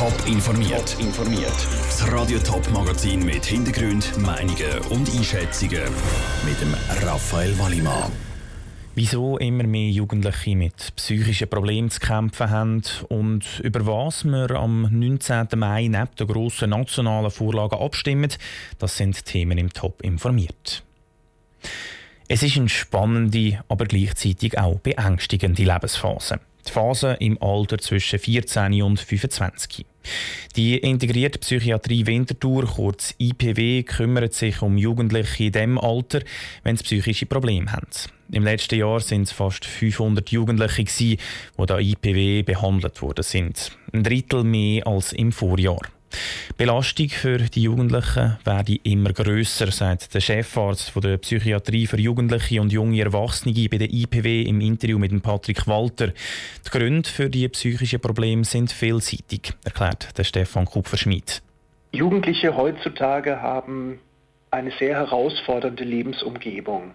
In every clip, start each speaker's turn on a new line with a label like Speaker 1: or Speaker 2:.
Speaker 1: Top informiert. informiert. Das Radio Top Magazin mit Hintergrund, Meinungen und Einschätzungen mit dem Raphael Wallimann.
Speaker 2: Wieso immer mehr Jugendliche mit psychischen Problemen zu kämpfen haben und über was wir am 19. Mai neben der grossen nationalen Vorlage abstimmen, das sind Themen im Top informiert. Es ist eine spannende, aber gleichzeitig auch beängstigende Lebensphase. Die Phase im Alter zwischen 14 und 25. Die integrierte Psychiatrie Winterthur, kurz IPW, kümmert sich um Jugendliche in diesem Alter, wenn sie psychische Probleme haben. Im letzten Jahr sind es fast 500 Jugendliche, die da IPW behandelt worden sind. Ein Drittel mehr als im Vorjahr. Belastung für die Jugendlichen werde immer grösser, sagt der Chefarzt der Psychiatrie für Jugendliche und junge Erwachsene bei der IPW im Interview mit Patrick Walter. Die Gründe für die psychischen Probleme sind vielseitig, erklärt der Stefan Kupferschmidt.
Speaker 3: Jugendliche heutzutage haben eine sehr herausfordernde Lebensumgebung.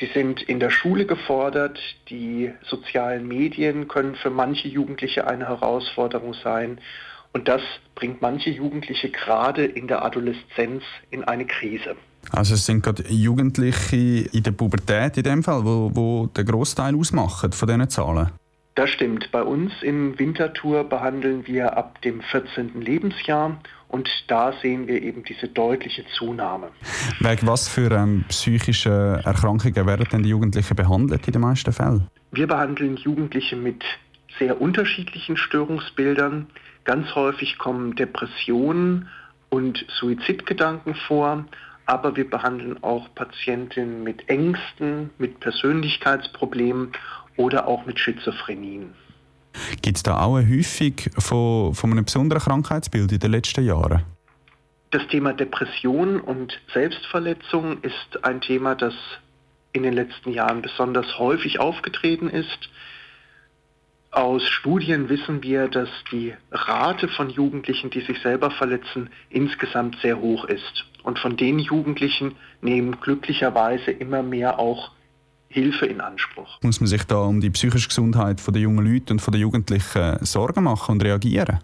Speaker 3: Sie sind in der Schule gefordert, die sozialen Medien können für manche Jugendliche eine Herausforderung sein und das bringt manche Jugendliche gerade in der Adoleszenz in eine Krise.
Speaker 4: Also es sind gerade Jugendliche in der Pubertät in dem Fall, wo, wo der Großteil ausmachen von diesen Zahlen.
Speaker 3: Das stimmt. Bei uns in Winterthur behandeln wir ab dem 14. Lebensjahr und da sehen wir eben diese deutliche Zunahme.
Speaker 4: Wegen was für ähm, psychische Erkrankungen werden denn die Jugendlichen behandelt in den meisten Fällen?
Speaker 3: Wir behandeln Jugendliche mit sehr unterschiedlichen Störungsbildern. Ganz häufig kommen Depressionen und Suizidgedanken vor, aber wir behandeln auch Patientinnen mit Ängsten, mit Persönlichkeitsproblemen oder auch mit Schizophrenien.
Speaker 4: Gibt es da auch eine Häufung von, von einem besonderen Krankheitsbild in den letzten Jahren?
Speaker 3: Das Thema Depression und Selbstverletzung ist ein Thema, das in den letzten Jahren besonders häufig aufgetreten ist. Aus Studien wissen wir, dass die Rate von Jugendlichen, die sich selber verletzen, insgesamt sehr hoch ist. Und von den Jugendlichen nehmen glücklicherweise immer mehr auch Hilfe in Anspruch.
Speaker 4: Muss man sich da um die psychische Gesundheit der jungen Leute und der Jugendlichen Sorgen machen und reagieren?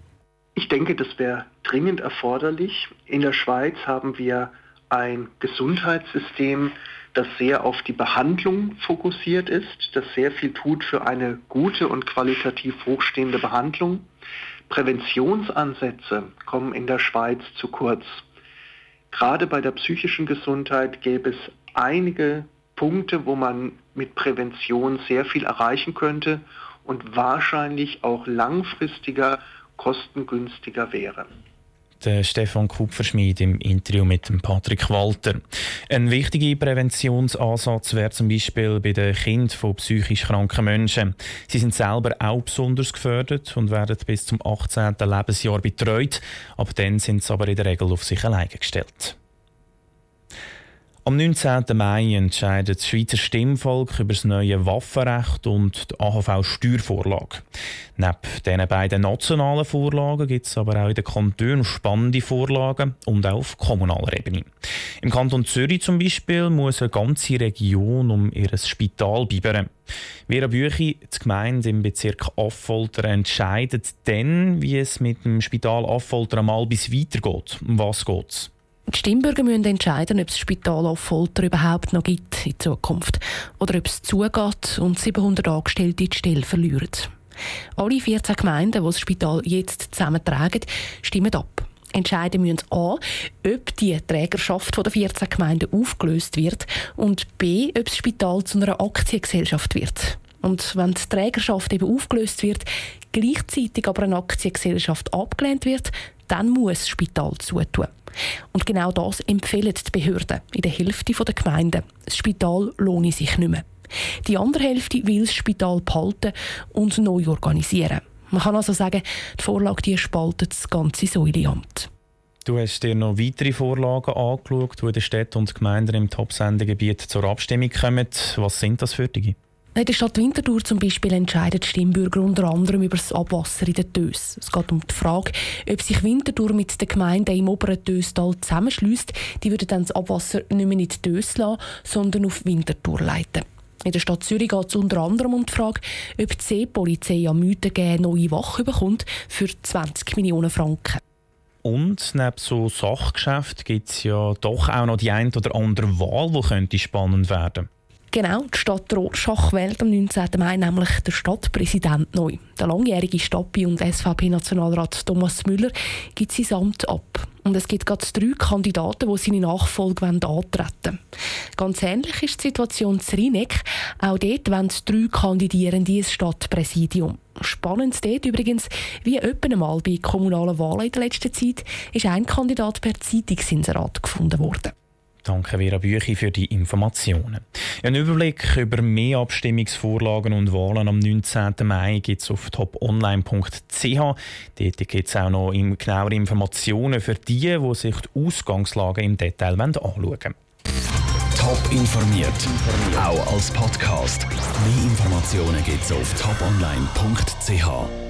Speaker 3: Ich denke, das wäre dringend erforderlich. In der Schweiz haben wir ein Gesundheitssystem, das sehr auf die Behandlung fokussiert ist, das sehr viel tut für eine gute und qualitativ hochstehende Behandlung. Präventionsansätze kommen in der Schweiz zu kurz. Gerade bei der psychischen Gesundheit gäbe es einige Punkte, wo man mit Prävention sehr viel erreichen könnte und wahrscheinlich auch langfristiger kostengünstiger wäre
Speaker 2: der Stefan Kupferschmied im Interview mit dem Patrick Walter. Ein wichtiger Präventionsansatz wäre zum Beispiel bei den Kindern von psychisch kranken Menschen. Sie sind selber auch besonders gefördert und werden bis zum 18. Lebensjahr betreut. Ab dann sind sie aber in der Regel auf sich alleine gestellt. Am 19. Mai entscheidet das Schweizer Stimmvolk über das neue Waffenrecht und die AHV-Steuervorlage. Neben diesen beiden nationalen Vorlagen gibt es aber auch in den Kantonen spannende Vorlagen und auch auf kommunaler Ebene. Im Kanton Zürich zum Beispiel muss eine ganze Region um ihr Spital bibbern. Vera Büchi, die Gemeinde im Bezirk Affolter, entscheidet dann, wie es mit dem Spital Affolter einmal bis weitergeht. Um was geht es?
Speaker 5: Die Stimmbürger müssen entscheiden, ob es Spital auf Folter überhaupt noch gibt in Zukunft oder ob es zugeht und 700 Angestellte die Stelle verlieren. Alle 14 Gemeinden, die das Spital jetzt zusammentragen, stimmen ab. Entscheiden müssen A, ob die Trägerschaft der 14 Gemeinden aufgelöst wird und B, ob das Spital zu einer Aktiengesellschaft wird. Und wenn die Trägerschaft eben aufgelöst wird, gleichzeitig aber eine Aktiengesellschaft abgelehnt wird, dann muss das Spital zutun. Und genau das empfehlen die Behörden in der Hälfte der Gemeinden. Das Spital lohne sich nicht mehr. Die andere Hälfte will das Spital behalten und neu organisieren. Man kann also sagen, die Vorlage die spaltet das ganze Säuleamt.
Speaker 2: Du hast dir noch weitere Vorlagen angeschaut, die in den Städten und Gemeinden im Top-Sendegebiet zur Abstimmung kommen. Was sind das für die?
Speaker 5: In der Stadt Winterthur zum Beispiel entscheiden die Stimmbürger unter anderem über das Abwasser in den Tös. Es geht um die Frage, ob sich Winterthur mit den Gemeinden im oberen Töstal zusammenschließt. Die würden dann das Abwasser nicht mehr in die Tös lassen, sondern auf Winterthur leiten. In der Stadt Zürich geht es unter anderem um die Frage, ob die Seepolizei am Mythen neue Wache bekommt für 20 Millionen Franken.
Speaker 2: Und neben so Sachgeschäft gibt es ja doch auch noch die ein oder andere Wahl, die könnte spannend werden
Speaker 5: Genau, die Stadt Rorschach wählt am 19. Mai nämlich der Stadtpräsident neu. Der langjährige Stappi- und SVP-Nationalrat Thomas Müller gibt sein Amt ab. Und es gibt gerade drei Kandidaten, die seine Nachfolge antreten wollen. Ganz ähnlich ist die Situation in Rheineck. Auch dort wollen drei Kandidierende ins Stadtpräsidium. Spannend dort übrigens, wie öppe einmal bei kommunalen Wahlen in der letzten Zeit, ist ein Kandidat per Zeitungsinserat gefunden worden.
Speaker 2: Danke Vera Büchi für die Informationen. Ein Überblick über mehr Abstimmungsvorlagen und Wahlen am 19. Mai gibt es auf toponline.ch. Dort gibt es auch noch genauere Informationen für die, die sich die Ausgangslage im Detail anschauen wollen.
Speaker 1: Top informiert, auch als Podcast. Mehr Informationen gibt es auf toponline.ch.